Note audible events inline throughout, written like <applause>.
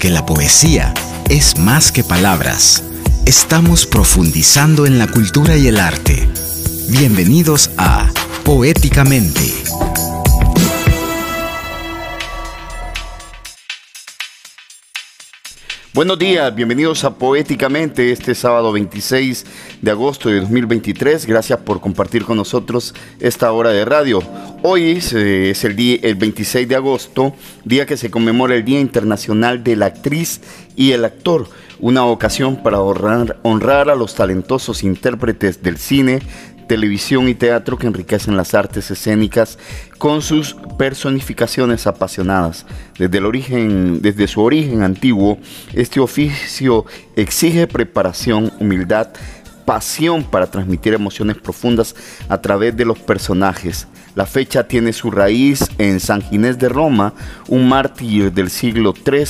Porque la poesía es más que palabras. Estamos profundizando en la cultura y el arte. Bienvenidos a Poéticamente. Buenos días, bienvenidos a Poéticamente este sábado 26 de agosto de 2023. Gracias por compartir con nosotros esta hora de radio. Hoy es, el, día, el 26 de agosto, día que se conmemora el Día Internacional de la Actriz y el Actor, una ocasión para honrar, honrar a los talentosos intérpretes del cine, televisión y teatro que enriquecen las artes escénicas con sus personificaciones apasionadas. Desde, el origen, desde su origen antiguo, este oficio exige preparación, humildad, pasión para transmitir emociones profundas a través de los personajes. La fecha tiene su raíz en San Ginés de Roma, un mártir del siglo III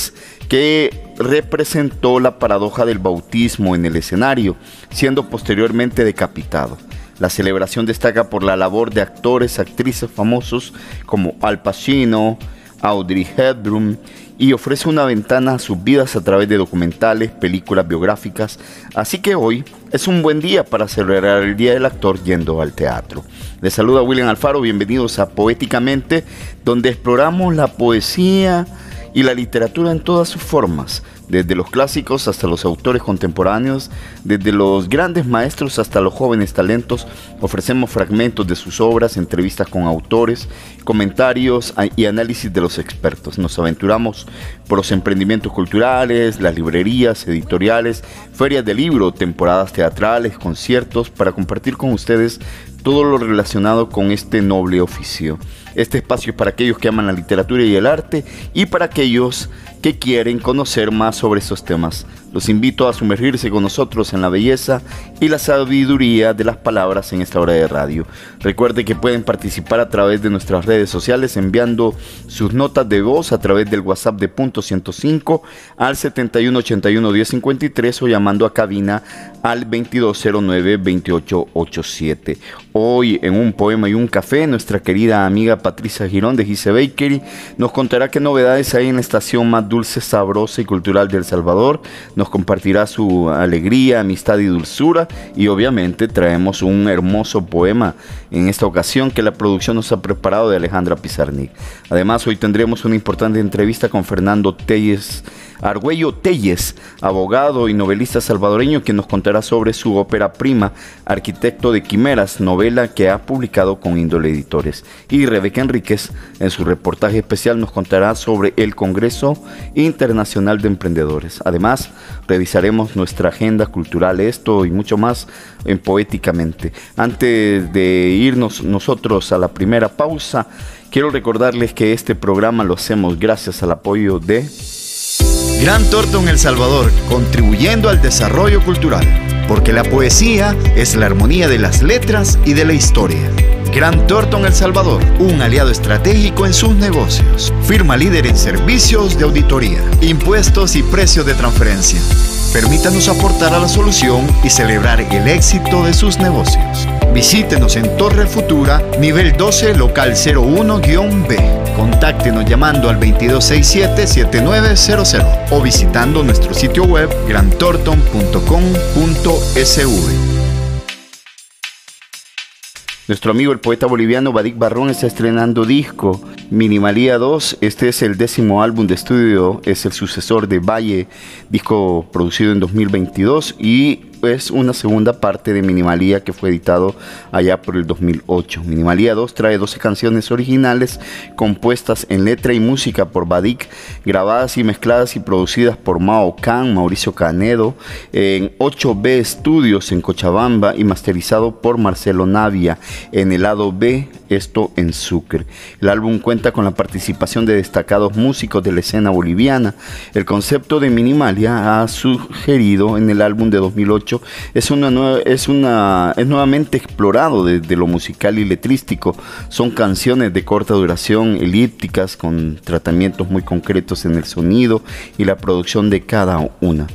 que representó la paradoja del bautismo en el escenario, siendo posteriormente decapitado. La celebración destaca por la labor de actores, actrices famosos como Al Pacino, Audrey Hepburn y ofrece una ventana a sus vidas a través de documentales, películas biográficas. Así que hoy es un buen día para celebrar el Día del Actor yendo al teatro. Les saluda William Alfaro, bienvenidos a Poéticamente, donde exploramos la poesía y la literatura en todas sus formas desde los clásicos hasta los autores contemporáneos, desde los grandes maestros hasta los jóvenes talentos, ofrecemos fragmentos de sus obras, entrevistas con autores, comentarios y análisis de los expertos. Nos aventuramos por los emprendimientos culturales, las librerías, editoriales, ferias de libro, temporadas teatrales, conciertos, para compartir con ustedes todo lo relacionado con este noble oficio. Este espacio es para aquellos que aman la literatura y el arte y para aquellos que quieren conocer más sobre esos temas. Los invito a sumergirse con nosotros en la belleza y la sabiduría de las palabras en esta hora de radio. Recuerde que pueden participar a través de nuestras redes sociales enviando sus notas de voz a través del WhatsApp de punto 105 al 7181 1053 o llamando a cabina al 2209 2887. Hoy en un poema y un café, nuestra querida amiga Patricia Girón de Gise Bakery nos contará qué novedades hay en la estación más dulce, sabrosa y cultural de El Salvador. Nos compartirá su alegría, amistad y dulzura. Y obviamente traemos un hermoso poema en esta ocasión que la producción nos ha preparado de Alejandra Pizarnik. Además, hoy tendremos una importante entrevista con Fernando Telles Argüello Telles, abogado y novelista salvadoreño, quien nos contará sobre su ópera prima, Arquitecto de Quimeras, novela que ha publicado con Índole Editores. Y Rebeca Enríquez, en su reportaje especial, nos contará sobre el Congreso Internacional de Emprendedores. Además, revisaremos nuestra agenda cultural, esto y mucho más en Poéticamente. Antes de irnos nosotros a la primera pausa, quiero recordarles que este programa lo hacemos gracias al apoyo de... Gran Torto en El Salvador, contribuyendo al desarrollo cultural, porque la poesía es la armonía de las letras y de la historia. Gran Torto El Salvador, un aliado estratégico en sus negocios. Firma líder en servicios de auditoría, impuestos y precios de transferencia. Permítanos aportar a la solución y celebrar el éxito de sus negocios. Visítenos en Torre Futura, nivel 12, local 01-B. Contáctenos llamando al 2267-7900 o visitando nuestro sitio web grantorton.com.sv. Nuestro amigo el poeta boliviano Badik Barrón está estrenando disco Minimalía 2. Este es el décimo álbum de estudio, es el sucesor de Valle, disco producido en 2022 y es una segunda parte de Minimalía que fue editado allá por el 2008. Minimalía 2 trae 12 canciones originales compuestas en letra y música por Badik, grabadas y mezcladas y producidas por Mao Khan, Mauricio Canedo, en 8B Studios en Cochabamba y masterizado por Marcelo Navia en el lado B, esto en Sucre. El álbum cuenta con la participación de destacados músicos de la escena boliviana. El concepto de Minimalia ha sugerido en el álbum de 2008 es, una es, una, es nuevamente explorado desde lo musical y letrístico. Son canciones de corta duración, elípticas, con tratamientos muy concretos en el sonido y la producción de cada una.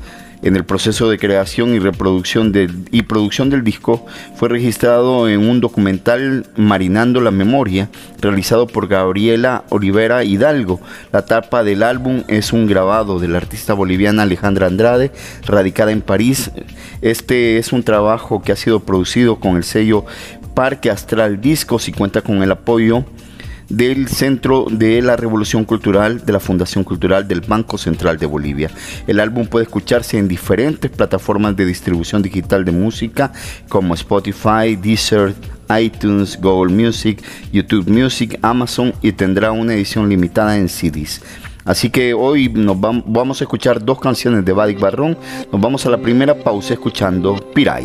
En el proceso de creación y reproducción y producción del disco fue registrado en un documental Marinando la Memoria, realizado por Gabriela Olivera Hidalgo. La tapa del álbum es un grabado de la artista boliviana Alejandra Andrade, radicada en París. Este es un trabajo que ha sido producido con el sello Parque Astral Discos y cuenta con el apoyo del Centro de la Revolución Cultural de la Fundación Cultural del Banco Central de Bolivia. El álbum puede escucharse en diferentes plataformas de distribución digital de música como Spotify, Deezer, iTunes, Google Music, YouTube Music, Amazon y tendrá una edición limitada en CDs. Así que hoy nos vamos a escuchar dos canciones de Badik Barrón. Nos vamos a la primera pausa escuchando Piray.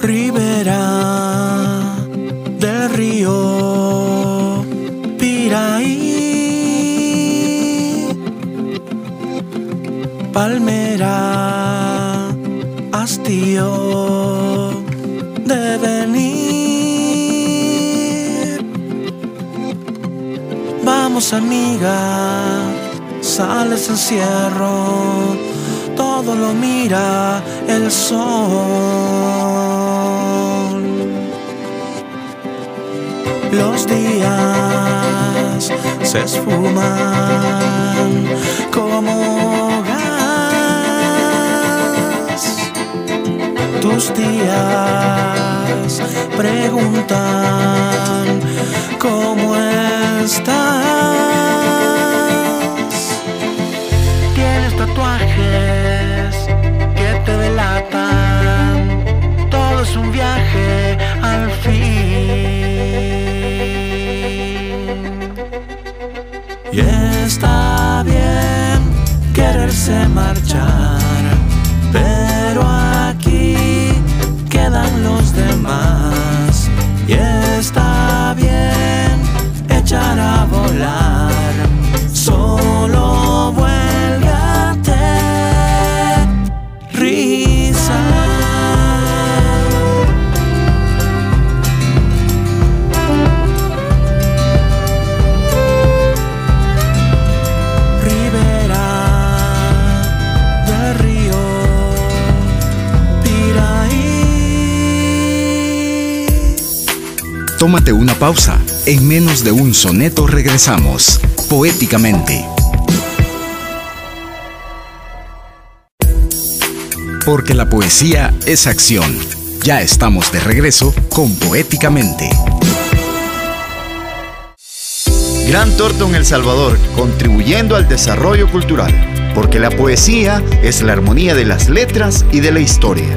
Ribera del río palmera, hastío de venir. Vamos amiga, sales encierro, todo lo mira el sol. Los días se esfuman como gas. Tus días preguntan cómo estás. Tienes tatuajes que te delatan. Todo es un viaje al fin. Y está bien quererse marchar, pero aquí quedan los demás. Tómate una pausa. En menos de un soneto regresamos, poéticamente. Porque la poesía es acción. Ya estamos de regreso con Poéticamente. Gran Torto El Salvador, contribuyendo al desarrollo cultural. Porque la poesía es la armonía de las letras y de la historia.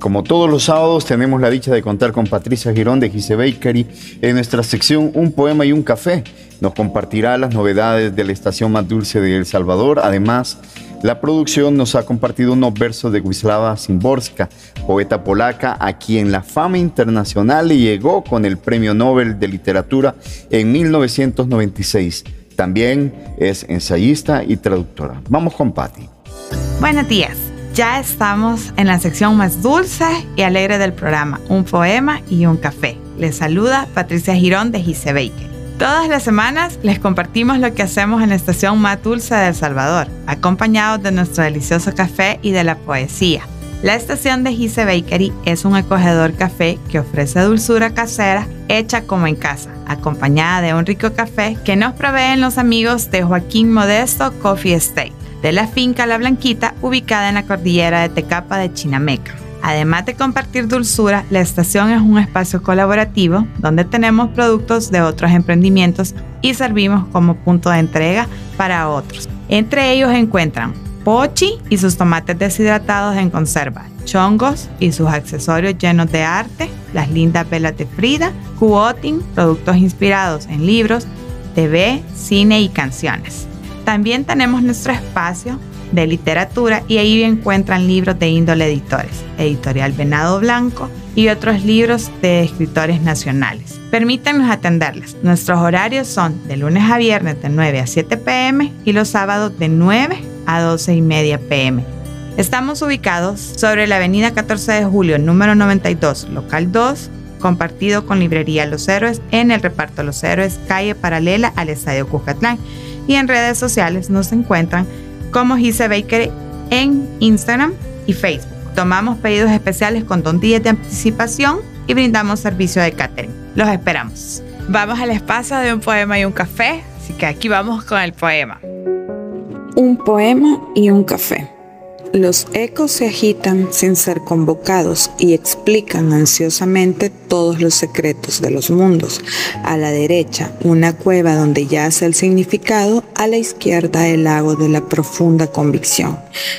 Como todos los sábados, tenemos la dicha de contar con Patricia Girón de Gise Bakery en nuestra sección Un poema y un café. Nos compartirá las novedades de la estación más dulce de El Salvador. Además, la producción nos ha compartido unos versos de Wisława Szymborska, poeta polaca a quien la fama internacional le llegó con el Premio Nobel de Literatura en 1996. También es ensayista y traductora. Vamos con Patti. Buenos días. Ya estamos en la sección más dulce y alegre del programa, un poema y un café. Les saluda Patricia Girón de Gise Baker. Todas las semanas les compartimos lo que hacemos en la estación más dulce de El Salvador, acompañados de nuestro delicioso café y de la poesía. La estación de Gise Bakery es un acogedor café que ofrece dulzura casera hecha como en casa, acompañada de un rico café que nos proveen los amigos de Joaquín Modesto Coffee Estate de la finca La Blanquita, ubicada en la cordillera de Tecapa de Chinameca. Además de compartir dulzura, la estación es un espacio colaborativo donde tenemos productos de otros emprendimientos y servimos como punto de entrega para otros. Entre ellos encuentran pochi y sus tomates deshidratados en conserva, chongos y sus accesorios llenos de arte, las lindas velas de Frida, cuoting, productos inspirados en libros, TV, cine y canciones. También tenemos nuestro espacio de literatura y ahí encuentran libros de índole editores, editorial Venado Blanco y otros libros de escritores nacionales. Permítanos atenderles. Nuestros horarios son de lunes a viernes de 9 a 7 pm y los sábados de 9 a 12 y media pm. Estamos ubicados sobre la avenida 14 de julio, número 92, local 2, compartido con Librería Los Héroes en el reparto Los Héroes, calle paralela al Estadio Cucatlán. Y en redes sociales nos encuentran como Gise Baker en Instagram y Facebook. Tomamos pedidos especiales con dos días de anticipación y brindamos servicio de catering. Los esperamos. Vamos al espacio de un poema y un café, así que aquí vamos con el poema. Un poema y un café. Los ecos se agitan sin ser convocados y explican ansiosamente todos los secretos de los mundos. A la derecha, una cueva donde yace el significado, a la izquierda el lago de la profunda convicción.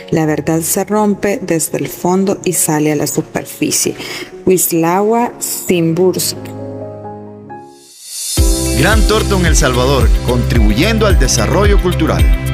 La verdad se rompe desde el fondo y sale a la superficie. Wisława Szymborska. Gran Torto El Salvador, contribuyendo al desarrollo cultural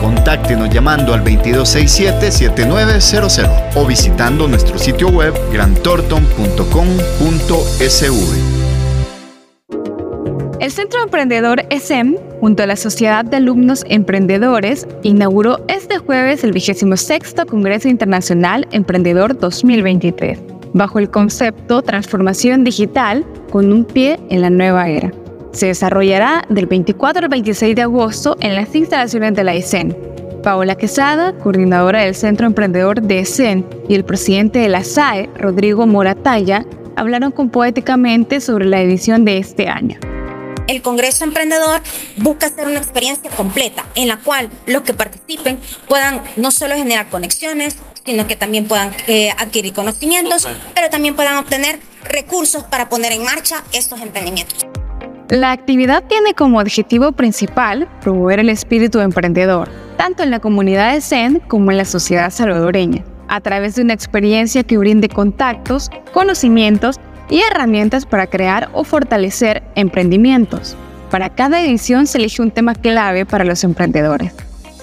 Contáctenos llamando al 2267-7900 o visitando nuestro sitio web grantorton.com.sv. El Centro Emprendedor ESEM, junto a la Sociedad de Alumnos Emprendedores, inauguró este jueves el 26 Congreso Internacional Emprendedor 2023 bajo el concepto Transformación Digital con un pie en la nueva era. Se desarrollará del 24 al 26 de agosto en las instalaciones de la ESEN. Paola Quesada, coordinadora del Centro Emprendedor de ESEN, y el presidente de la SAE, Rodrigo Moratalla, hablaron con Poéticamente sobre la edición de este año el Congreso Emprendedor busca hacer una experiencia completa en la cual los que participen puedan no solo generar conexiones, sino que también puedan eh, adquirir conocimientos, pero también puedan obtener recursos para poner en marcha estos emprendimientos. La actividad tiene como objetivo principal promover el espíritu emprendedor, tanto en la comunidad de Zen como en la sociedad salvadoreña, a través de una experiencia que brinde contactos, conocimientos y herramientas para crear o fortalecer emprendimientos. Para cada edición se elige un tema clave para los emprendedores.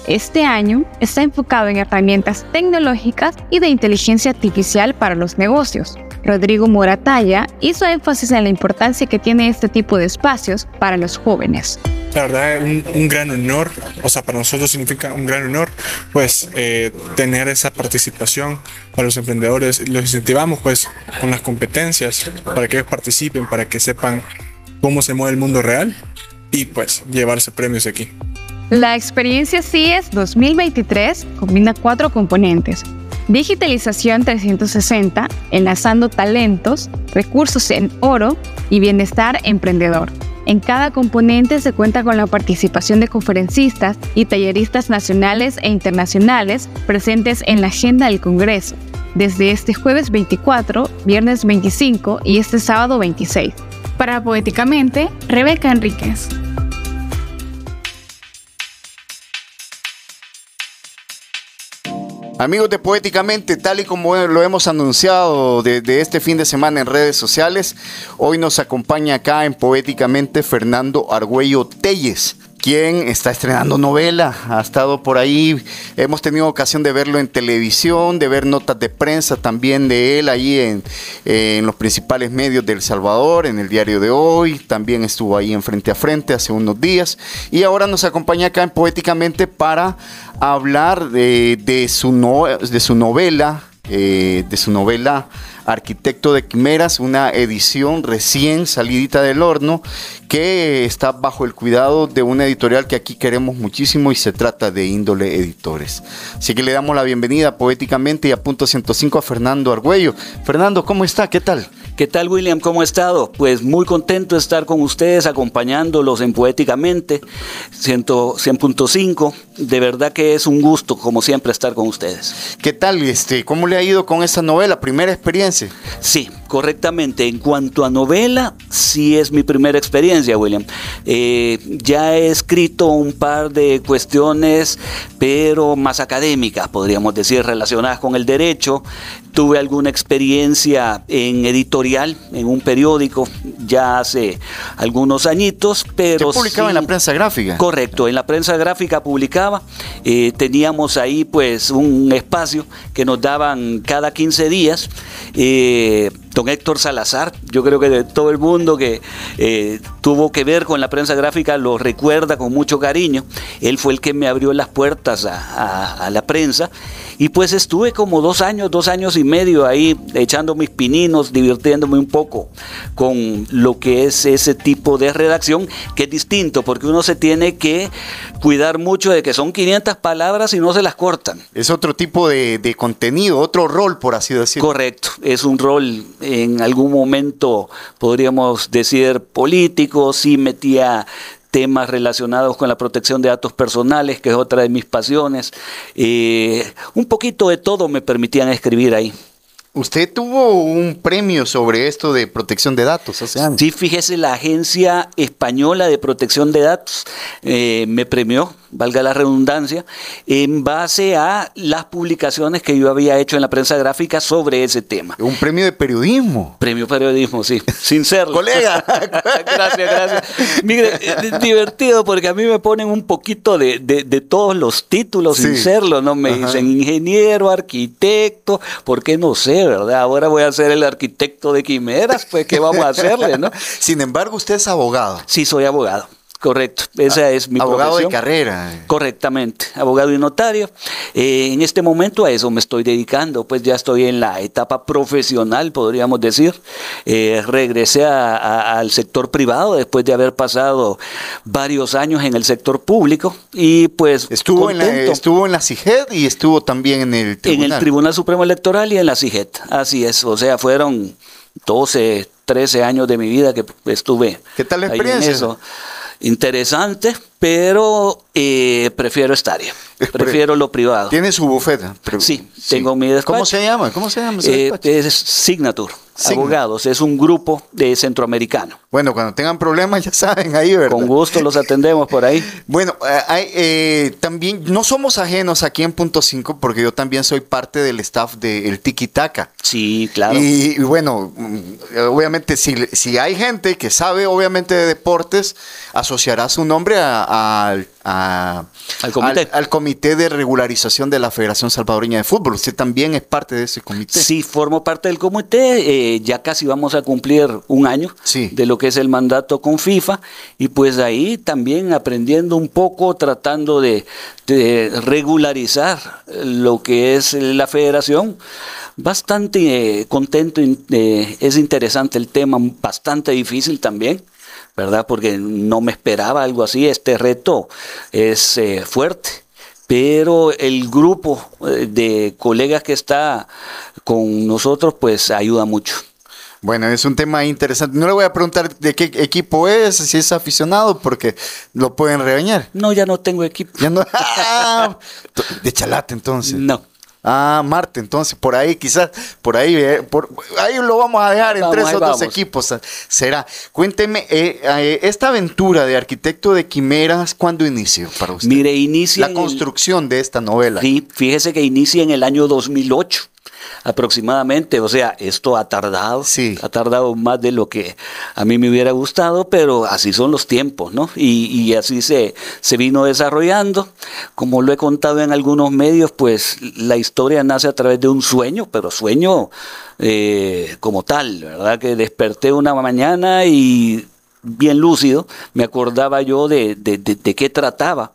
Este año está enfocado en herramientas tecnológicas y de inteligencia artificial para los negocios. Rodrigo Moratalla hizo énfasis en la importancia que tiene este tipo de espacios para los jóvenes. La verdad, un, un gran honor, o sea, para nosotros significa un gran honor, pues, eh, tener esa participación para los emprendedores. Los incentivamos, pues, con las competencias para que ellos participen, para que sepan cómo se mueve el mundo real y, pues, llevarse premios aquí. La experiencia CIES 2023 combina cuatro componentes. Digitalización 360, enlazando talentos, recursos en oro y bienestar emprendedor. En cada componente se cuenta con la participación de conferencistas y talleristas nacionales e internacionales presentes en la agenda del Congreso, desde este jueves 24, viernes 25 y este sábado 26. Para Poéticamente, Rebeca Enríquez. Amigos de Poéticamente, tal y como lo hemos anunciado desde este fin de semana en redes sociales, hoy nos acompaña acá en Poéticamente Fernando Argüello Telles quien está estrenando novela. Ha estado por ahí, hemos tenido ocasión de verlo en televisión, de ver notas de prensa también de él ahí en, los principales medios de El Salvador, en el diario de hoy. También estuvo ahí en Frente a Frente hace unos días. Y ahora nos acompaña acá en Poéticamente para hablar de, de, su, no, de su novela, eh, de su novela Arquitecto de Quimeras, una edición recién salidita del horno que está bajo el cuidado de una editorial que aquí queremos muchísimo y se trata de Índole Editores. Así que le damos la bienvenida poéticamente y a punto 105 a Fernando Argüello. Fernando, ¿cómo está? ¿Qué tal? ¿Qué tal William? ¿Cómo ha estado? Pues muy contento de estar con ustedes acompañándolos en Poéticamente 100.5. De verdad que es un gusto, como siempre, estar con ustedes. ¿Qué tal? Este, ¿Cómo le ha ido con esta novela? ¿Primera experiencia? Sí, correctamente. En cuanto a novela, sí es mi primera experiencia, William. Eh, ya he escrito un par de cuestiones, pero más académicas, podríamos decir, relacionadas con el derecho. Tuve alguna experiencia en editorial, en un periódico, ya hace algunos añitos, pero... ¿Se publicaba sí- en la prensa gráfica? Correcto, en la prensa gráfica publicaba, eh, teníamos ahí pues un espacio que nos daban cada 15 días. eh, don Héctor Salazar, yo creo que de todo el mundo que eh, tuvo que ver con la prensa gráfica lo recuerda con mucho cariño. Él fue el que me abrió las puertas a, la prensa y pues estuve como dos años, dos años y medio ahí echando mis pininos, divirtiéndome un poco con lo que es ese tipo de redacción, que es distinto, porque uno se tiene que cuidar mucho de que son 500 palabras y no se las cortan. Es otro tipo de, de contenido, otro rol, por así decirlo. Correcto, es un rol en algún momento, podríamos decir, político, sí metía temas relacionados con la protección de datos personales, que es otra de mis pasiones. Eh, un poquito de todo me permitían escribir ahí. Usted tuvo un premio sobre esto de protección de datos hace años. Sí, fíjese, la Agencia Española de Protección de Datos eh, me premió, valga la redundancia, en base a las publicaciones que yo había hecho en la prensa gráfica sobre ese tema. Un premio de periodismo. Premio periodismo, sí, <laughs> sin serlo. Colega. <laughs> gracias, gracias. Mire, es divertido porque a mí me ponen un poquito de, de- de todos los títulos sin Sí. serlo, ¿no? Me Ajá. dicen ingeniero, arquitecto, ¿por qué no sé, verdad? Ahora voy a ser el arquitecto de quimeras, pues ¿qué vamos a hacerle, no? <laughs> Sin embargo, usted es abogado. Sí, soy abogado. Correcto, esa es mi abogado de carrera. Correctamente, abogado y notario. Eh, en este momento a eso me estoy dedicando, pues ya estoy en la etapa profesional, podríamos decir. Eh, regresé a- a- al sector privado después de haber pasado varios años en el sector público y pues Estuvo en, la, estuvo en la CIGED y estuvo también en el En tribunal. el Tribunal Supremo Electoral y en la CIGET. Así es, o sea, fueron 12, 13 años de mi vida que estuve ¿Qué tal la ahí en experiencia? eso. Interesante, pero eh, prefiero estar. Prefiero lo privado. Tiene su bufeta. pero- Sí, tengo mi despacho. ¿Cómo se llama? ¿Cómo se llama Eh, es Signature, Signature. Abogados. Es un grupo de centroamericano. Bueno, cuando tengan problemas <laughs> ya saben ahí, ¿verdad? Con gusto los atendemos por ahí. <laughs> Bueno, eh, eh, también no somos ajenos aquí en Punto 5 porque yo también soy parte del staff del Tiki Taka. Sí, claro. Y, y bueno, mm, obviamente si, si hay gente que sabe obviamente de deportes, asociará su nombre a- al- a- Al comité. al- al comité de regularización de la Federación Salvadoreña de Fútbol. Usted también es parte de ese comité. Sí, formo parte del comité. eh, ya casi vamos a cumplir un año Sí. de lo que es el mandato con FIFA. Y pues ahí también aprendiendo un poco, tratando de, regularizar lo que es la federación. Bastante eh, contento. eh, es interesante el tema, bastante difícil también. ¿Verdad? Porque no me esperaba algo así. Este reto es eh, fuerte pero el grupo de colegas que está con nosotros pues ayuda mucho. Bueno, es un tema interesante. No le voy a preguntar de qué equipo es, si es aficionado, porque lo pueden regañar. No, ya no tengo equipo. Ya no. <laughs> ¡Ah! de Chalate, entonces. No. Ah, Marte, entonces por ahí quizás, por ahí, eh, por ahí lo vamos a dejar en tres ahí o dos vamos. equipos. Será. Cuénteme, eh, eh, esta aventura de arquitecto de quimeras, ¿cuándo inició para usted? Mire, inicia la el- construcción de esta novela. Sí, fíjese que inicia en el año 2008 aproximadamente, o sea, esto ha tardado, Sí. ha tardado más de lo que a mí me hubiera gustado, pero así son los tiempos, ¿no? Y, y así se, se vino desarrollando. Como lo he contado en algunos medios, pues la historia nace a través de un sueño, pero sueño eh, como tal, ¿verdad? Que desperté una mañana y bien lúcido, me acordaba yo de, de- de- de qué trataba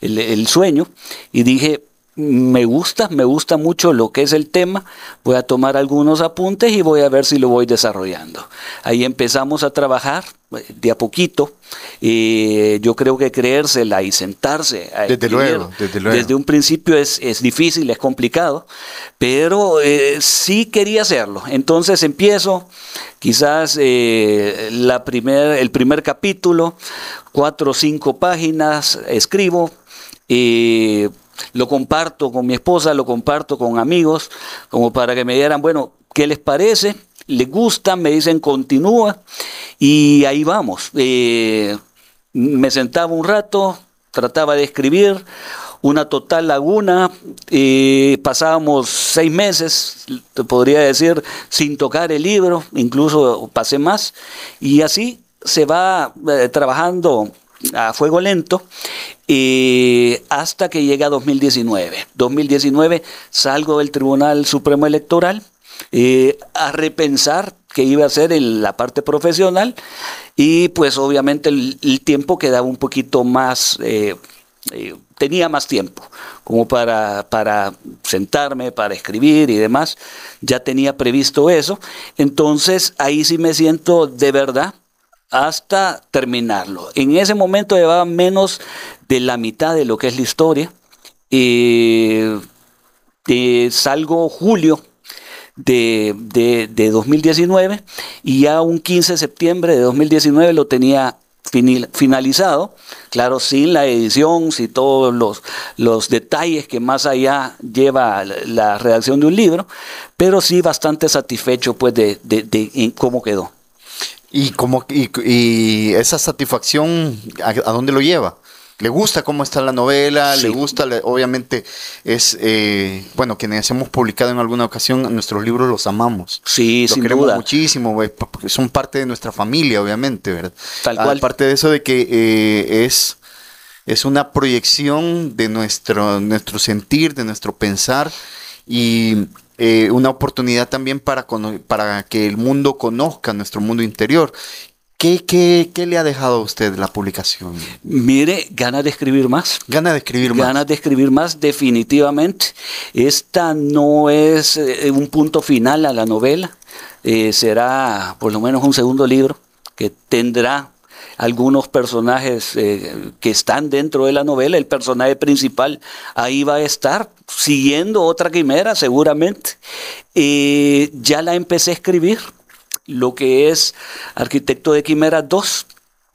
el, el sueño y dije, me gusta, me gusta mucho lo que es el tema, voy a tomar algunos apuntes y voy a ver si lo voy desarrollando. Ahí empezamos a trabajar eh, de a poquito. eh, yo creo que creérsela y sentarse a Desde luego, desde luego. desde un principio es, es difícil, es complicado, pero eh, sí quería hacerlo. Entonces empiezo, quizás eh, la primer, el primer capítulo, cuatro o cinco páginas, escribo, eh, lo comparto con mi esposa, lo comparto con amigos, como para que me dieran, bueno, ¿qué les parece? le gusta, me dicen continúa y ahí vamos. Eh, me sentaba un rato, trataba de escribir, una total laguna, eh, pasábamos seis meses, te podría decir, sin tocar el libro, incluso pasé más, y así se va eh, trabajando a fuego lento eh, hasta que llega 2019. 2019 salgo del Tribunal Supremo Electoral a repensar qué iba a hacer en la parte profesional y pues obviamente el, tiempo quedaba un poquito más tenía más tiempo como para, para sentarme, para escribir y demás. Ya tenía previsto eso. Entonces ahí sí me siento de verdad hasta terminarlo. En ese momento llevaba menos de la mitad de lo que es la historia. Eh, salgo julio de, de, de, 2019 y ya un 15 de septiembre de 2019 lo tenía finalizado, claro, sin la edición, sin todos los, los detalles que más allá lleva la redacción de un libro, pero sí bastante satisfecho pues de, de, cómo quedó. ¿Y, cómo, y, esa satisfacción, ¿a, dónde lo lleva? le gusta cómo está la novela, le gusta, obviamente es, eh, bueno, quienes hemos publicado en alguna ocasión nuestros libros los amamos. Sí, lo queremos muchísimo, porque son parte de nuestra familia, obviamente, ¿verdad? Tal cual. Aparte de eso de que eh, es, es una proyección de nuestro, nuestro sentir, de nuestro pensar y eh, una oportunidad también para, para que el mundo conozca nuestro mundo interior ¿Qué, le ha dejado a usted la publicación? Mire, ganas de escribir más. Ganas de escribir más. Ganas de escribir más, definitivamente. Esta no es eh, un punto final a la novela. Eh, será por lo menos un segundo libro que tendrá algunos personajes eh, que están dentro de la novela. El personaje principal ahí va a estar siguiendo otra quimera, seguramente. ya la empecé a escribir lo que es Arquitecto de Quimera 2.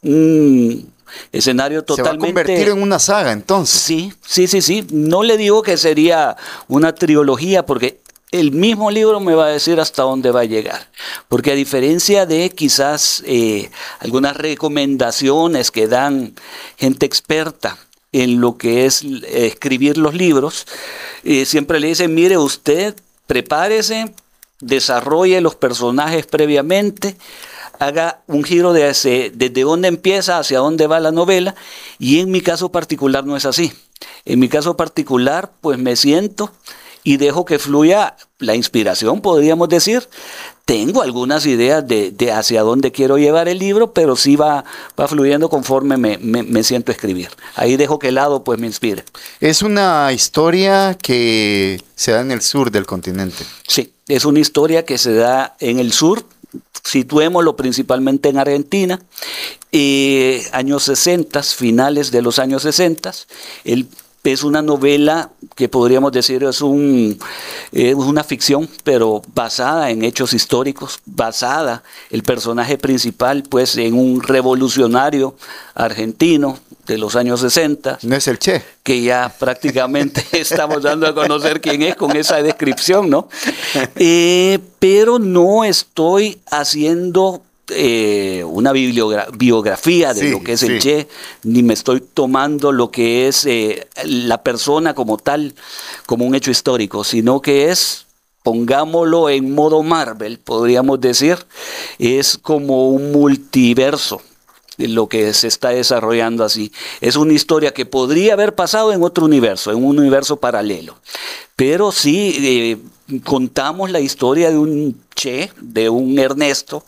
Un escenario totalmente... Se va a convertir en una saga entonces. Sí, sí, sí, sí. No le digo que sería una trilogía porque el mismo libro me va a decir hasta dónde va a llegar. Porque a diferencia de quizás eh, algunas recomendaciones que dan gente experta en lo que es escribir los libros, eh, siempre le dicen, mire usted, prepárese desarrolle los personajes previamente, haga un giro de desde dónde empieza hacia dónde va la novela, y en mi caso particular no es así. En mi caso particular, pues me siento y dejo que fluya la inspiración, podríamos decir. Tengo algunas ideas de, hacia dónde quiero llevar el libro, pero sí va, va fluyendo conforme me, me, siento a escribir. Ahí dejo que el lado pues me inspire. Es una historia que se da en el sur del continente. Sí, es una historia que se da en el sur, situémoslo principalmente en Argentina, eh, años 60, finales de los años 60. El es una novela que podríamos decir es un, una ficción, pero basada en hechos históricos, basada el personaje principal pues en un revolucionario argentino de los años 60. No es el Che. Que ya <laughs> prácticamente <laughs> estamos dando a conocer quién es con esa descripción, ¿no? <laughs> Eh, pero no estoy haciendo eh, una biografía de lo que es el Che, ni me estoy tomando lo que es eh, la persona como tal, como un hecho histórico, sino que es, pongámoslo en modo Marvel, podríamos decir, es como un multiverso lo que se está desarrollando así. Es una historia que podría haber pasado en otro universo, en un universo paralelo. Pero sí eh, contamos la historia de un Che, de un Ernesto,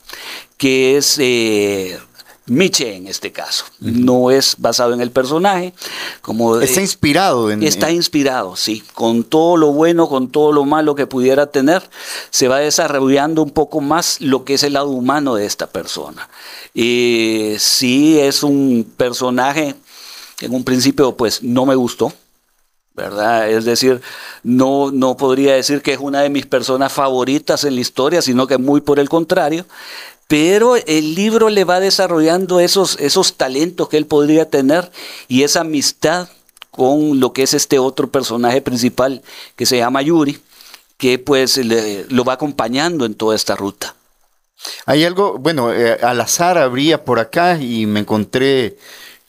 que es eh, Miche en este caso. No es basado en el personaje. Como, está inspirado. En, está inspirado, sí. Con todo lo bueno, con todo lo malo que pudiera tener, se va desarrollando un poco más lo que es el lado humano de esta persona. Y sí es un personaje en un principio pues no me gustó. Es decir, no, no podría decir que es una de mis personas favoritas en la historia, sino que muy por el contrario pero el libro le va desarrollando esos, esos talentos que él podría tener y esa amistad con lo que es este otro personaje principal que se llama Yuri, que pues lo va acompañando en toda esta ruta. Hay algo, bueno, eh, al azar abría por acá y me encontré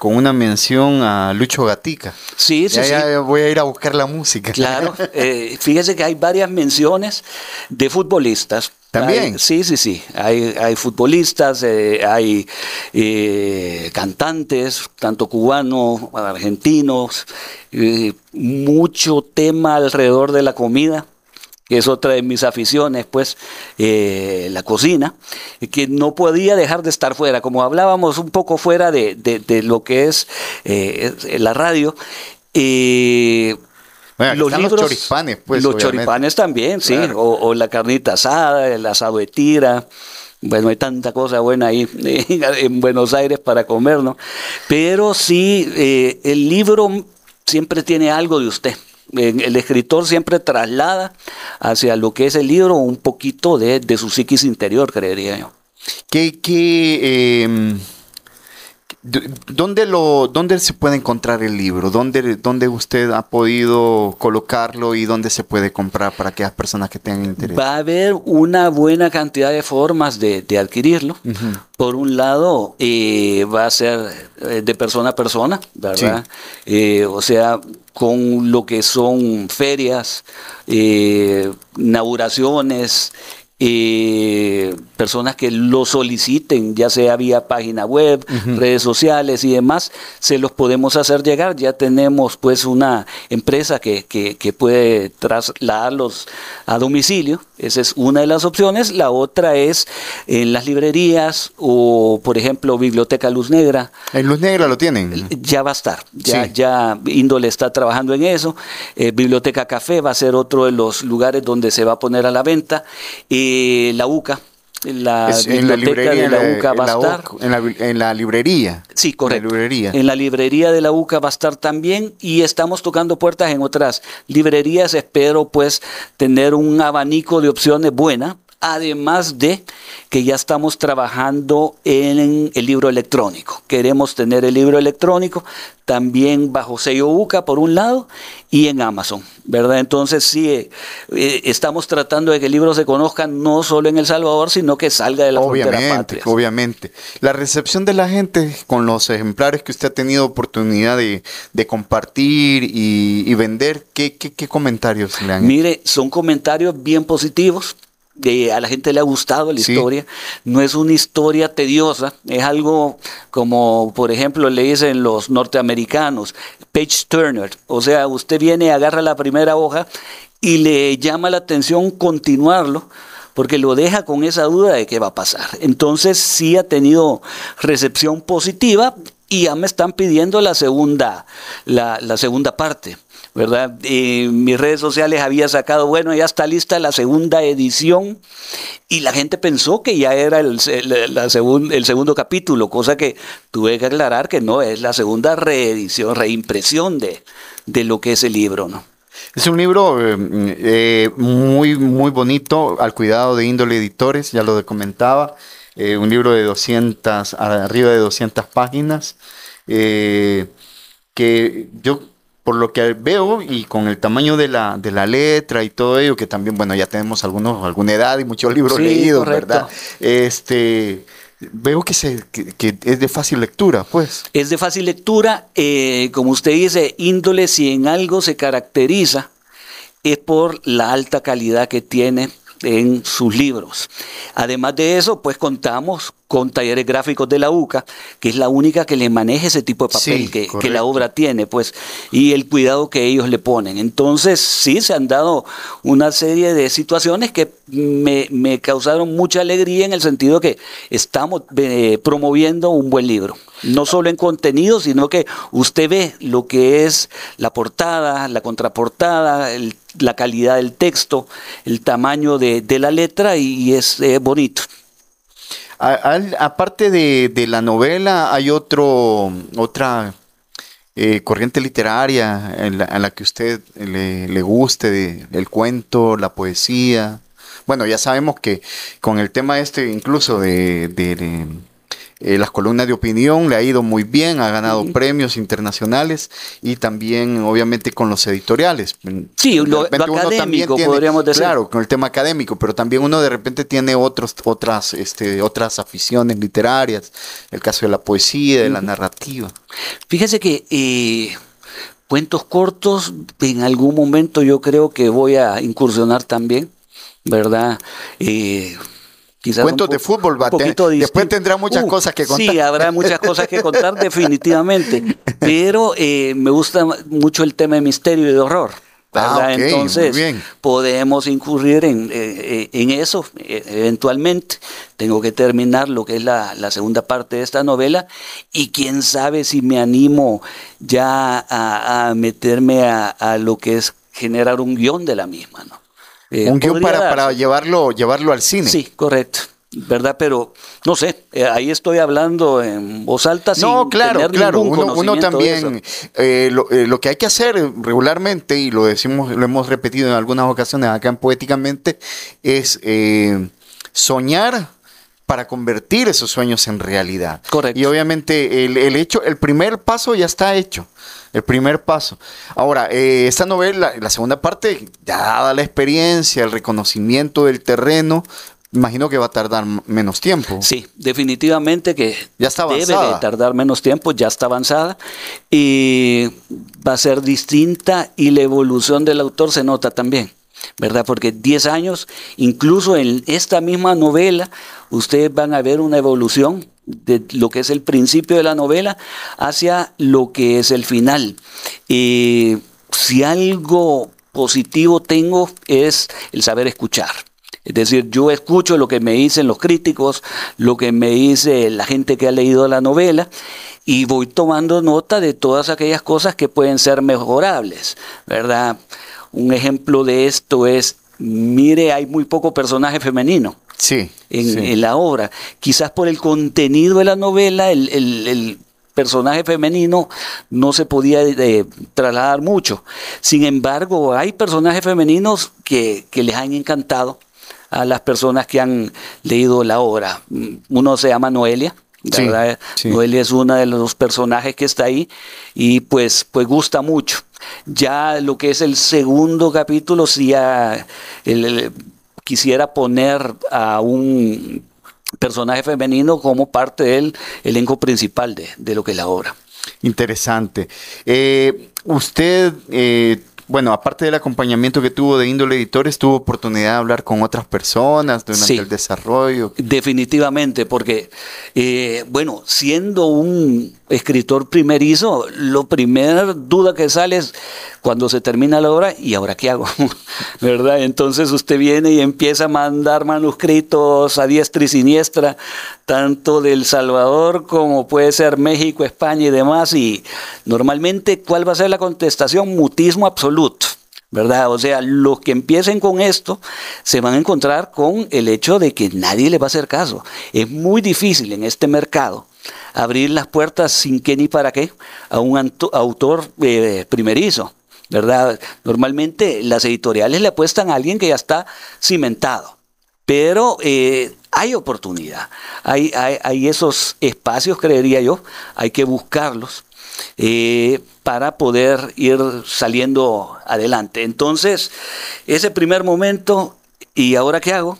con una mención a Lucho Gatica. Sí, sí, Ya, sí. ya voy a ir a buscar la música. Claro, <laughs> eh, fíjese que hay varias menciones de futbolistas. También. Hay- sí, sí, sí. Hay, hay futbolistas, eh, hay eh, cantantes, tanto cubanos, argentinos, mucho tema alrededor de la comida que es otra de mis aficiones, pues, eh, la cocina, que no podía dejar de estar fuera. Como hablábamos un poco fuera de, de- de lo que es eh, es- la radio, eh, Bueno, los choripanes, pues, Los obviamente. choripanes también, sí. Claro. O, o la carnita asada, el asado de tira. Bueno, hay tanta cosa buena ahí <laughs> en Buenos Aires para comer, ¿no? Pero sí, eh, el libro siempre tiene algo de usted. Eh, El escritor siempre traslada hacia lo que es el libro un poquito de, de su psiquis interior, creería yo. ¿Qué, qué, d- ¿dónde, lo, ¿Dónde se puede encontrar el libro? ¿Dónde, ¿Dónde usted ha podido colocarlo y dónde se puede comprar para aquellas personas que tengan interés? Va a haber una buena cantidad de formas de, de adquirirlo. Por un lado, eh, va a ser eh, de persona a persona, ¿verdad? Eh, o sea, con lo que son ferias, eh, inauguraciones, eh, personas que lo soliciten, ya sea vía página web, redes sociales y demás, se los podemos hacer llegar. Ya tenemos pues una empresa que, que- que puede trasladarlos a domicilio. Esa es una de las opciones. La otra es en las librerías o, por ejemplo, Biblioteca Luz Negra. En Luz Negra lo tienen. Ya va a estar, ya, Sí. ya Índole está trabajando en eso. Eh, Biblioteca Café va a ser otro de los lugares donde se va a poner a la venta. Eh, la UCA, la Es en la librería de la UCA va a en la estar. En la, en la librería. Sí, correcto. En la librería. En la librería de la UCA va a estar también y estamos tocando puertas en otras librerías. Espero pues tener un abanico de opciones buena. Además de que ya estamos trabajando en el libro electrónico. Queremos tener el libro electrónico también bajo sello UCA por un lado y en Amazon, ¿verdad? Entonces sí, eh, eh, estamos tratando de que el libro se conozca no solo en El Salvador, sino que salga de la frontera Obviamente, patria. obviamente. La recepción de la gente con los ejemplares que usted ha tenido oportunidad de, de compartir y, y vender, ¿qué, qué, qué comentarios le han hecho? Mire, son comentarios bien positivos. De- a la gente le ha gustado la Sí. historia. No es una historia tediosa, es algo como, por ejemplo, le dicen los norteamericanos, page turner. O sea, usted viene, agarra la primera hoja y le llama la atención continuarlo porque lo deja con esa duda de qué va a pasar. Entonces sí ha tenido recepción positiva y ya me están pidiendo la segunda, la, la segunda parte. ¿Verdad? En mis redes sociales había sacado, bueno, ya está lista la segunda edición y la gente pensó que ya era el, segun- el segundo capítulo, cosa que tuve que aclarar que no, es la segunda reedición, reimpresión de, de lo que es el libro, ¿no? Es un libro eh, eh, muy, muy bonito, al cuidado de índole editores, ya lo comentaba. Eh, un libro de 200, arriba de 200 páginas, eh, que yo, por lo que veo y con el tamaño de la, de la letra y todo ello, que también, bueno, ya tenemos algunos, alguna edad y muchos libros Sí, leídos, correcto. ¿verdad? Este, veo que, se, que, que es de fácil lectura, pues. Es de fácil lectura, eh, como usted dice, índole si en algo se caracteriza es por la alta calidad que tiene en sus libros. Además de eso, pues contamos con talleres gráficos de la UCA, que es la única que le maneja ese tipo de papel Sí, que, la obra tiene, pues, y el cuidado que ellos le ponen. Entonces, sí, se han dado una serie de situaciones que me, me causaron mucha alegría en el sentido que estamos eh, promoviendo un buen libro. No solo en contenido, sino que usted ve lo que es la portada, la contraportada, el- la calidad del texto, el tamaño de, de la letra y es eh, bonito. Aparte de, de la novela, hay otro, otra eh, corriente literaria en la, a la que usted le, le guste, de- el cuento, la poesía. Bueno, ya sabemos que con el tema este, incluso de- de eh, las columnas de opinión, le ha ido muy bien, ha ganado premios internacionales y también obviamente con los editoriales. Sí, lo, lo académico, tiene- podríamos decir. Claro, con el tema académico, pero también uno de repente tiene otros, otras, este, otras aficiones literarias, el caso de la poesía, de la narrativa. Fíjese que eh, cuentos cortos, en algún momento yo creo que voy a incursionar también, ¿verdad? Eh, quizás Cuentos de fútbol, va después tendrá muchas Uh, cosas que contar. Sí, habrá muchas cosas que contar <laughs> definitivamente, pero eh, me gusta mucho el tema de misterio y de horror. Ah, ¿verdad? ok, muy Entonces, bien. podemos incurrir en, eh, eh, en eso eventualmente. Tengo que terminar lo que es la, la segunda parte de esta novela y quién sabe si me animo ya a, a meterme a, a lo que es generar un guion de la misma. ¿no? Eh, Un guion para, para llevarlo, llevarlo al cine. Sí, correcto. ¿Verdad? Pero no sé, eh, ahí estoy hablando en voz alta No, sin claro, tener claro. Uno, también, eh, lo, lo que hay que hacer regularmente, y lo decimos, lo hemos repetido en algunas ocasiones acá en Poéticamente, es soñar para convertir esos sueños en realidad. Correcto. Y obviamente el, el hecho, el primer paso ya está hecho. El primer paso. Ahora, eh, esta novela, la segunda parte, ya dada la experiencia, el reconocimiento del terreno, imagino que va a tardar menos tiempo. Sí, definitivamente que Ya está debe avanzada. de tardar menos tiempo, ya está avanzada y va a ser distinta y la evolución del autor se nota también, ¿verdad? Porque 10 años, incluso en esta misma novela, ustedes van a ver una evolución de lo que es el principio de la novela hacia lo que es el final. Y si algo positivo tengo es el saber escuchar. Es decir, yo escucho lo que me dicen los críticos, lo que me dice la gente que ha leído la novela y voy tomando nota de todas aquellas cosas que pueden ser mejorables, ¿verdad? Un ejemplo de esto es, mire, hay muy poco personaje femenino Sí. en, sí. en la obra. Quizás por el contenido de la novela, el, el- el personaje femenino no se podía eh, trasladar mucho. Sin embargo, hay personajes femeninos que, que les han encantado a las personas que han leído la obra. Mm, Uno se llama Noelia. Sí, ¿verdad? sí. Noelia es uno de los personajes que está ahí y pues, pues gusta mucho. Ya lo que es el segundo capítulo, sí ya el- el- quisiera poner a un personaje femenino como parte del elenco principal de, de lo que es la obra. Interesante. Eh, usted, eh, bueno, aparte del acompañamiento que tuvo de índole editores, tuvo oportunidad de hablar con otras personas durante Sí. el desarrollo. Definitivamente, porque, eh, bueno, siendo un escritor primerizo, lo primera duda que sale es cuando se termina la obra, ¿y ahora qué hago? <laughs> ¿Verdad? Entonces usted viene y empieza a mandar manuscritos a diestra y siniestra, tanto del Salvador como puede ser México, España y demás, y normalmente, ¿cuál va a ser la contestación? Mutismo absoluto. ¿verdad? O sea, los que empiecen con esto se van a encontrar con el hecho de que nadie le va a hacer caso. Es muy difícil en este mercado abrir las puertas sin qué ni para qué a un autor eh, primerizo, ¿verdad? Normalmente las editoriales le apuestan a alguien que ya está cimentado, pero eh, hay oportunidad, hay, hay, hay esos espacios, creería yo, hay que buscarlos eh, para poder ir saliendo adelante. Entonces, ese primer momento, ¿y ahora qué hago?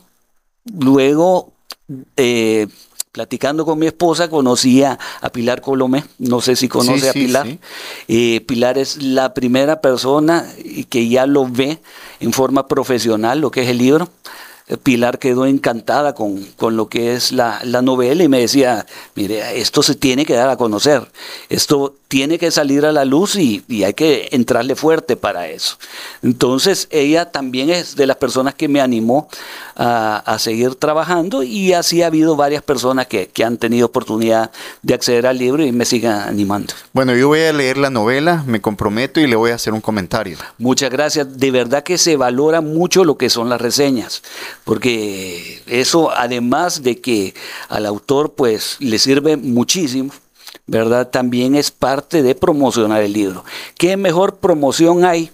Luego, eh, platicando con mi esposa, conocía a Pilar Colomé, no sé si conoce Sí, a Pilar. sí. Eh, Pilar es la primera persona que ya lo ve en forma profesional, lo que es el libro. Eh, Pilar quedó encantada con, con lo que es la, la novela y me decía, mire, esto se tiene que dar a conocer, esto tiene que salir a la luz y, y hay que entrarle fuerte para eso. Entonces ella también es de las personas que me animó a, a seguir trabajando y así ha habido varias personas que, que han tenido oportunidad de acceder al libro y me siguen animando. Bueno, yo voy a leer la novela, me comprometo y le voy a hacer un comentario. Muchas gracias. De verdad que se valora mucho lo que son las reseñas, porque eso, además de que al autor pues le sirve muchísimo, ¿verdad? También es parte de promocionar el libro. ¿Qué mejor promoción hay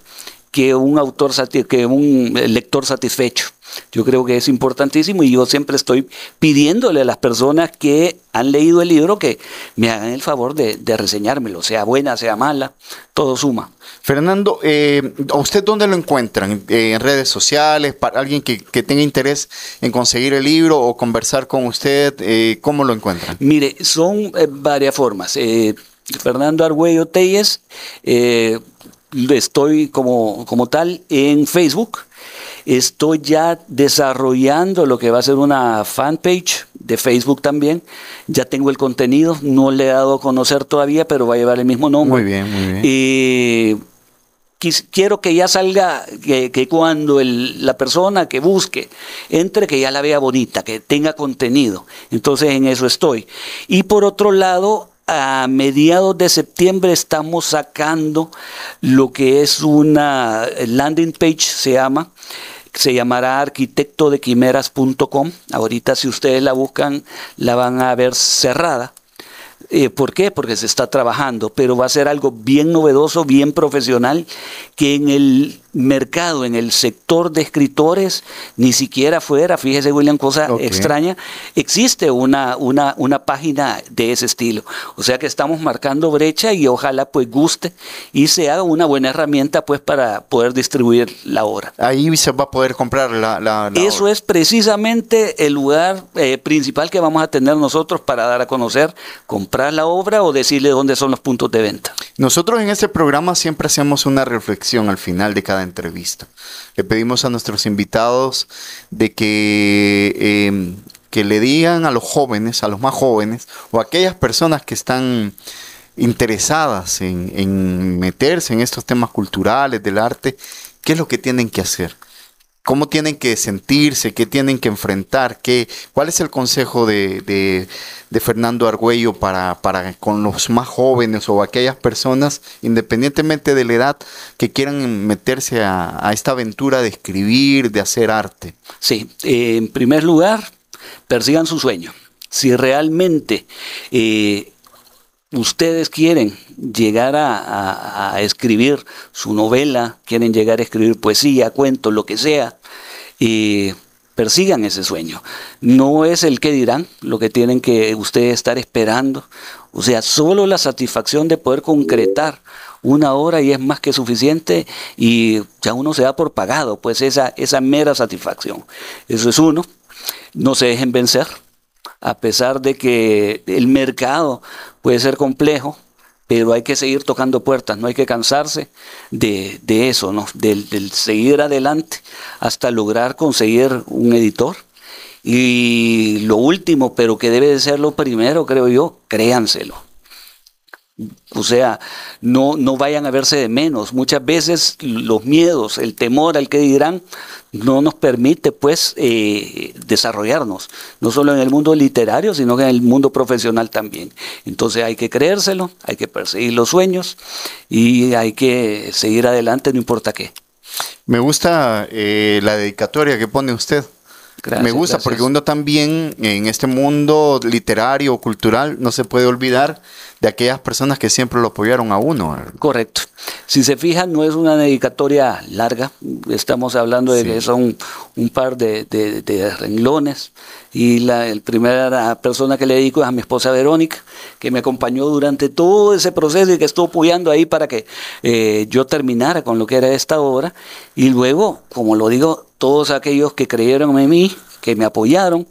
que un autor que un lector satisfecho? Yo creo que es importantísimo y yo siempre estoy pidiéndole a las personas que han leído el libro que me hagan el favor de, reseñármelo, sea buena, sea mala, todo suma. Fernando, eh, ¿a usted dónde lo encuentran? Eh, ¿En redes sociales? ¿Para alguien que, tenga interés en conseguir el libro o conversar con usted? Eh, ¿Cómo lo encuentran? Mire, son varias formas. Fernando Argüello Telles, estoy como, como tal en Facebook. Estoy ya desarrollando lo que va a ser una fanpage de Facebook también. Ya tengo el contenido, no le he dado a conocer todavía, pero va a llevar el mismo nombre. Muy bien, muy bien. Y quiero que ya salga, que, cuando la persona que busque entre, que ya la vea bonita, que tenga contenido. Entonces en eso estoy. Y por otro lado, a mediados de septiembre estamos sacando lo que es una landing page, se llama, se llamará arquitectodequimeras.com. Ahorita si ustedes la buscan, la van a ver cerrada. Eh, ¿Por qué? Porque se está trabajando, pero va a ser algo bien novedoso, bien profesional, que en el mercado, en el sector de escritores, ni siquiera fuera, fíjese William, cosa extraña, existe una, una, una página de ese estilo. O sea que estamos marcando brecha y ojalá pues guste y sea una buena herramienta pues para poder distribuir la obra. Ahí se va a poder comprar la, la, Eso es precisamente el lugar eh, principal que vamos a tener nosotros para dar a conocer, comprar la obra o decirle dónde son los puntos de venta. Nosotros en este programa siempre hacemos una reflexión al final de cada entrevista. Le pedimos a nuestros invitados de que, em, que le digan a los jóvenes, a los más jóvenes, o a aquellas personas que están interesadas en, en meterse en estos temas culturales, del arte, qué es lo que tienen que hacer cómo tienen que sentirse, qué tienen que enfrentar, qué, cuál es el consejo de, Fernando Argüello para, para, con los más jóvenes o aquellas personas, independientemente de la edad, que quieran meterse a, esta aventura de escribir, de hacer arte. Sí, eh, en primer lugar, persigan su sueño. Si realmente eh, ustedes quieren llegar a, escribir su novela, quieren llegar a escribir poesía, cuentos, lo que sea, y persigan ese sueño. No es el que dirán lo que tienen que ustedes estar esperando. O sea, solo la satisfacción de poder concretar una hora y es más que suficiente y ya uno se da por pagado, pues esa, esa mera satisfacción. Eso es uno. No se dejen vencer a pesar de que el mercado puede ser complejo, pero hay que seguir tocando puertas, no hay que cansarse de, eso, ¿no? Del, del, seguir adelante hasta lograr conseguir un editor. Y lo último, pero que debe de ser lo primero, creo yo, créanselo. O sea, no, no vayan a verse de menos. Muchas veces los miedos, el temor al que dirán, no nos permite pues eh, desarrollarnos, no solo en el mundo literario, sino en el mundo profesional también. Entonces hay que creérselo, hay que perseguir los sueños y hay que seguir adelante, no importa qué. Me gusta eh, la dedicatoria que pone usted. Me gusta porque uno también en este mundo literario, cultural, no se puede olvidar de aquellas personas que siempre lo apoyaron a uno. Correcto. Si se fijan, no es una dedicatoria larga, estamos hablando de que son un par de, renglones y la primera persona que le dedico es a mi esposa Verónica, que me acompañó durante todo ese proceso y que estuvo apoyando ahí para que eh, yo terminara con lo que era esta obra. Y luego, como lo digo, todos aquellos que creyeron en mí, que me apoyaron,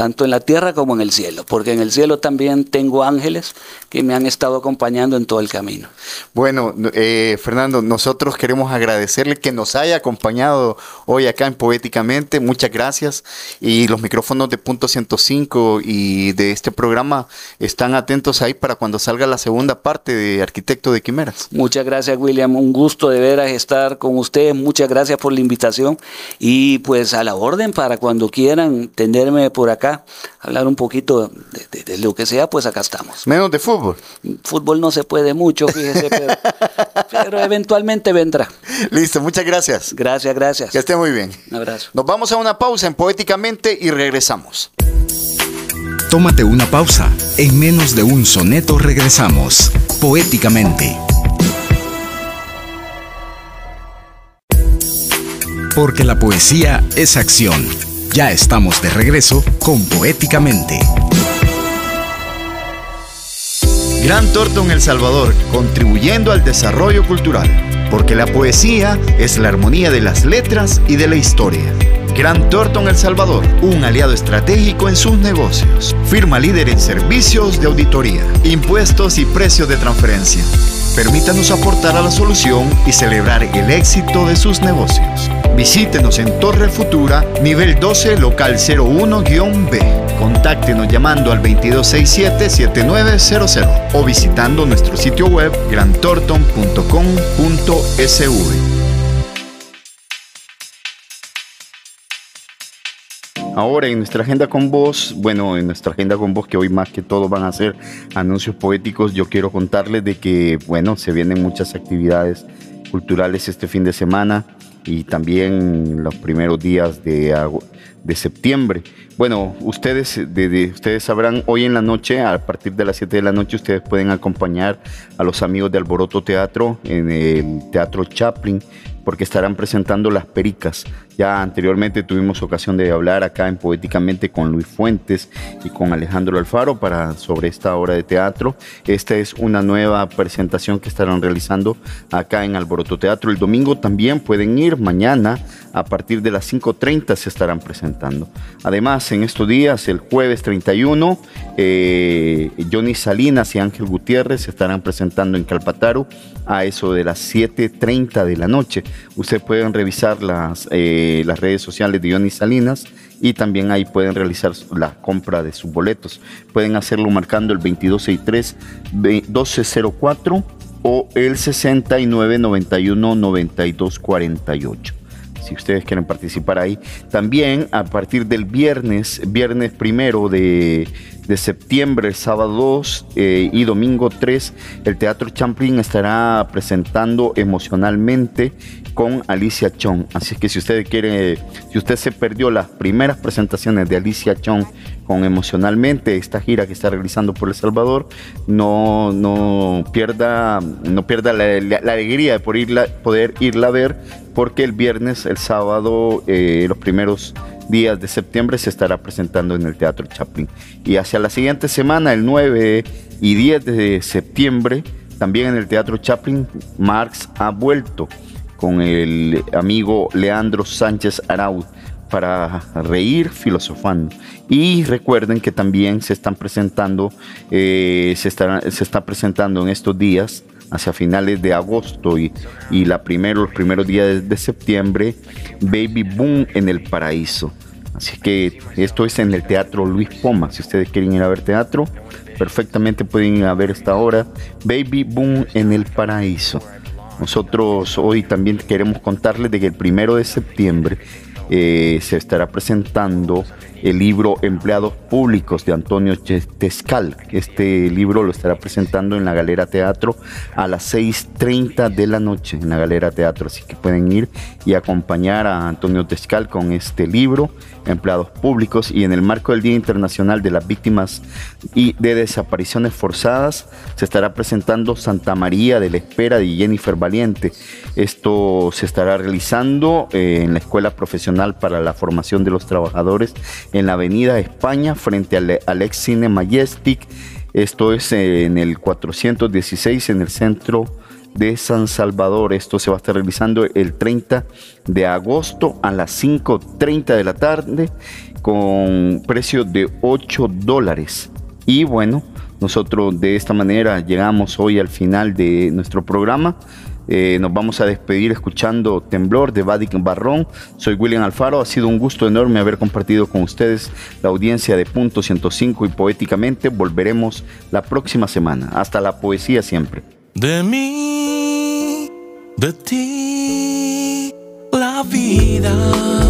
tanto en la tierra como en el cielo, porque en el cielo también tengo ángeles que me han estado acompañando en todo el camino. Bueno, eh, Fernando, nosotros queremos agradecerle que nos haya acompañado hoy acá en Poéticamente, muchas gracias. Y los micrófonos de Punto 105 y de este programa están atentos ahí para cuando salga la segunda parte de Arquitecto de Quimeras. Muchas gracias, William, un gusto de veras estar con ustedes, muchas gracias por la invitación y pues a la orden para cuando quieran tenerme por acá acá, hablar un poquito de, lo que sea, pues acá estamos. Menos de fútbol. Fútbol no se puede mucho, fíjese, <laughs> pero, eventualmente vendrá. Listo, muchas gracias. Gracias, gracias. Que esté muy bien. Un abrazo. Nos vamos a una pausa en Poéticamente y regresamos. Tómate una pausa. En menos de un soneto regresamos. Poéticamente. porque la poesía es acción. Ya estamos de regreso con Poéticamente. Gran Torto El Salvador, contribuyendo al desarrollo cultural, porque la poesía es la armonía de las letras y de la historia. Gran Torto El Salvador, un aliado estratégico en sus negocios. Firma líder en servicios de auditoría, impuestos y precios de transferencia. Permítanos aportar a la solución y celebrar el éxito de sus negocios. Visítenos en Torre Futura, nivel 12, local 01-B. Contáctenos llamando al 2267-7900 o visitando nuestro sitio web grantorton.com.sv. Ahora en nuestra agenda con vos, bueno, en nuestra agenda con vos que hoy más que todo van a ser anuncios poéticos, yo quiero contarles de que, bueno, se vienen muchas actividades culturales este fin de semana y también los primeros días de, de septiembre. Bueno, ustedes, de, ustedes sabrán, hoy en la noche, a partir de las 7 de la noche, ustedes pueden acompañar a los amigos de Alboroto Teatro en el Teatro Chaplin porque estarán presentando Las Pericas. Ya anteriormente tuvimos ocasión de hablar acá en Poéticamente con Luis Fuentes y con Alejandro Alfaro para, sobre esta obra de teatro. Esta es una nueva presentación que estarán realizando acá en Alboroto Teatro. El domingo también pueden ir, mañana a partir de las 5.30 se estarán presentando. Además, en estos días, el jueves 31, eh, Johnny Salinas y Ángel Gutiérrez se estarán presentando en Calpataru a eso de las 7.30 de la noche. Ustedes pueden revisar las, eh, las redes sociales de Johnny Salinas y también ahí pueden realizar la compra de sus boletos. Pueden hacerlo marcando el 2263 1204 o el 6991 9248 si ustedes quieren participar ahí. También a partir del viernes, viernes primero de, septiembre, sábado 2 eh, y domingo 3, el Teatro Champlin estará presentando emocionalmente con Alicia Chong. Así que si usted quiere, si usted se perdió las primeras presentaciones de Alicia Chong con emocionalmente esta gira que está realizando por El Salvador, no, no pierda, no pierda la, alegría de poder irla, poder irla a ver, porque el viernes, el sábado, eh, los primeros días de septiembre se estará presentando en el Teatro Chaplin. Y hacia la siguiente semana, el 9 y 10 de septiembre, también en el Teatro Chaplin, Marx ha vuelto con el amigo Leandro Sánchez Arauz para reír filosofando. Y recuerden que también se están presentando, eh, se, se está presentando en estos días, hacia finales de agosto y, y la primero, los primeros días de, septiembre, Baby Boom en el Paraíso. Así que esto es en el Teatro Luis Poma. Si ustedes quieren ir a ver teatro, perfectamente pueden ir a ver esta hora. Baby Boom en el Paraíso. Nosotros hoy también queremos contarles de que el primero de septiembre eh, se estará presentando el libro Empleados Públicos de Antonio Tescal. Este libro lo estará presentando en la Galera Teatro a las 6.30 de la noche en la Galera Teatro. Así que pueden ir y acompañar a Antonio Tescal con este libro, Empleados Públicos. Y en el marco del Día Internacional de las Víctimas y de Desapariciones Forzadas, se estará presentando Santa María de la Espera de Jennifer Valiente. Esto se estará realizando eh, en la Escuela Profesional para la Formación de los Trabajadores en la Avenida España frente al, ex Cine Majestic. Esto es en el 416 en el centro de San Salvador. Esto se va a estar realizando el 30 de agosto a las 5.30 de la tarde con precio de 8 dólares. Y bueno, nosotros de esta manera llegamos hoy al final de nuestro programa. Eh, nos vamos a despedir escuchando Temblor de Vadik Barrón. Soy William Alfaro. Ha sido un gusto enorme haber compartido con ustedes la audiencia de Punto 105 y Poéticamente. Volveremos la próxima semana. Hasta la poesía siempre. De mí, de ti, la vida.